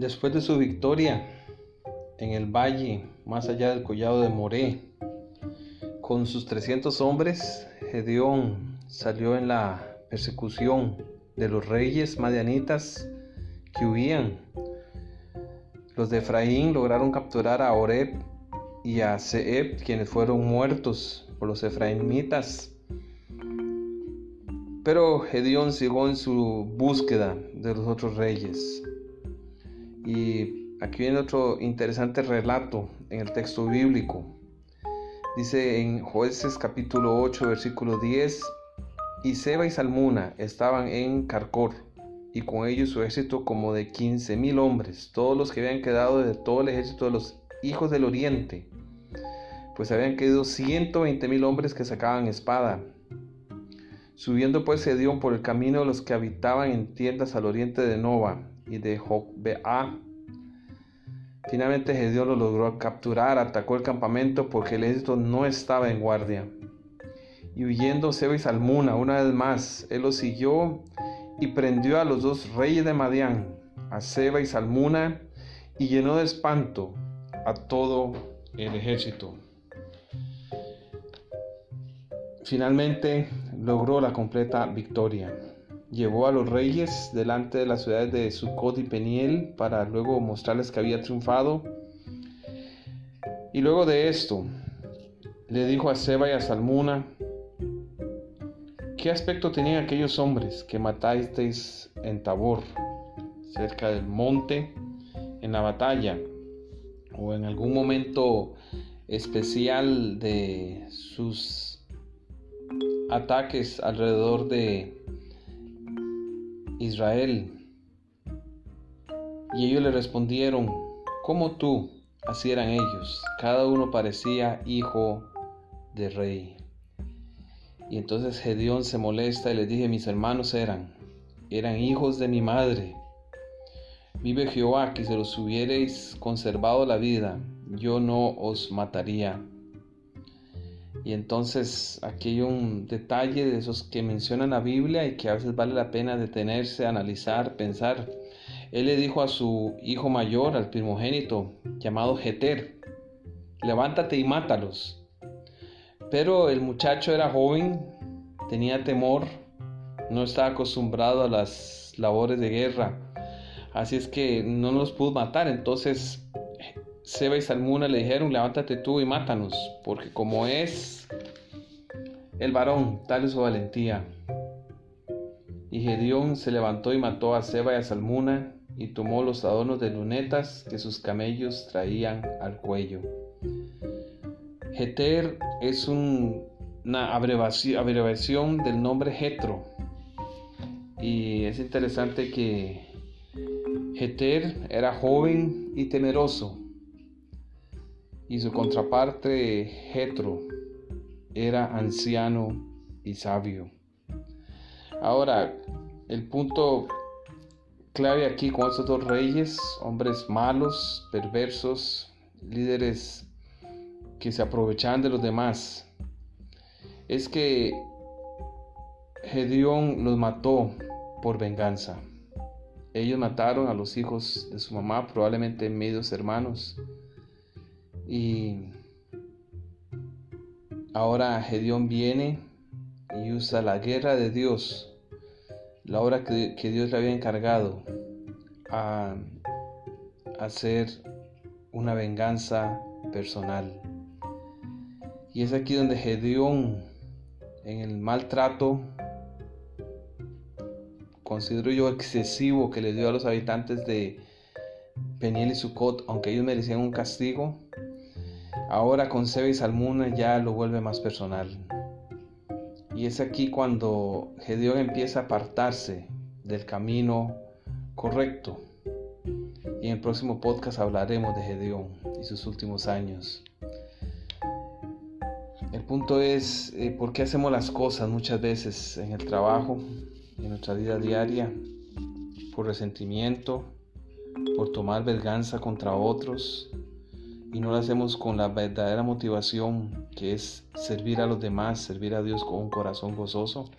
Después de su victoria en el valle, más allá del collado de Moré, con sus 300 hombres, Gedeón salió en la persecución de los reyes madianitas que huían. Los de Efraín lograron capturar a Oreb y a Seeb, quienes fueron muertos por los efraimitas. Pero Gedeón siguió en su búsqueda de los otros reyes. Y aquí viene otro interesante relato en el texto bíblico. Dice en Jueces capítulo 8, versículo 10, y Seba y Salmuna estaban en Carcor, y con ellos su ejército como de quince mil hombres, todos los que habían quedado de todo el ejército de los hijos del oriente, pues habían quedado ciento veinte mil hombres que sacaban espada. Subiendo pues Gedeón por el camino los que habitaban en tiendas al oriente de Nova y de Jokbea. Finalmente Gedeón lo logró capturar, atacó el campamento porque el ejército no estaba en guardia y huyendo Seba y Salmuna una vez más, él los siguió y prendió a los dos reyes de Madián, a Seba y Salmuna, y llenó de espanto a todo el ejército. Finalmente logró la completa victoria. Llevó a los reyes delante de las ciudades de Sucot y Peniel para luego mostrarles que había triunfado. Y luego de esto, le dijo a Seba y a Salmuna, ¿Qué aspecto tenían aquellos hombres que matasteis en Tabor, cerca del monte, en la batalla, o en algún momento especial de sus ataques alrededor de Israel? Y ellos le respondieron, como tú, así eran ellos, cada uno parecía hijo de rey. Y entonces Gedeón se molesta y les dije, mis hermanos eran, eran hijos de mi madre. Vive Jehová que si los hubierais conservado la vida, yo no os mataría. Y entonces aquí hay un detalle de esos que menciona la Biblia y que a veces vale la pena detenerse, analizar, pensar. Él le dijo a su hijo mayor, al primogénito, llamado Jeter, levántate y mátalos. Pero el muchacho era joven, tenía temor, no estaba acostumbrado a las labores de guerra, así es que no nos pudo matar. Entonces Seba y Salmuna le dijeron, levántate tú y mátanos, porque como es el varón, tal es su valentía. Y Gedeón se levantó y mató a Seba y a Salmuna y tomó los adornos de lunetas que sus camellos traían al cuello. Heter es una abreviación del nombre Jetro. Y es interesante que Heter era joven y temeroso. Y su contraparte Jetro era anciano y sabio. Ahora, el punto clave aquí con estos dos reyes, hombres malos, perversos, líderes que se aprovechaban de los demás es que Gedeón los mató por venganza. Ellos mataron a los hijos de su mamá, probablemente medios hermanos. Y ahora Gedeón viene y usa la guerra de Dios, la obra que, Dios le había encargado, a hacer una venganza personal. Y es aquí donde Gedeón, en el maltrato, considero yo excesivo que le dio a los habitantes de Peniel y Sucot, aunque ellos merecían un castigo, ahora con Sebe y Salmuna ya lo vuelve más personal. Y es aquí cuando Gedeón empieza a apartarse del camino correcto. Y en el próximo podcast hablaremos de Gedeón y sus últimos años. El punto es eh, por qué hacemos las cosas muchas veces en el trabajo, en nuestra vida diaria, por resentimiento, por tomar venganza contra otros y no lo hacemos con la verdadera motivación que es servir a los demás, servir a Dios con un corazón gozoso.